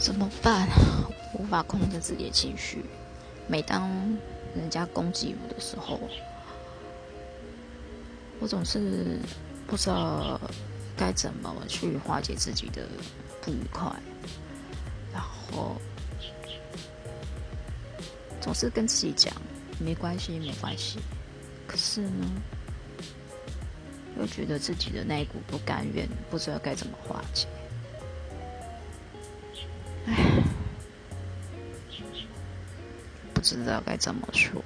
怎么办？无法控制自己的情绪。每当人家攻击我的时候，我总是不知道该怎么去化解自己的不愉快，然后总是跟自己讲没关系，没关系。可是呢，又觉得自己的那一股不甘愿，不知道该怎么化解。不知道该怎么说。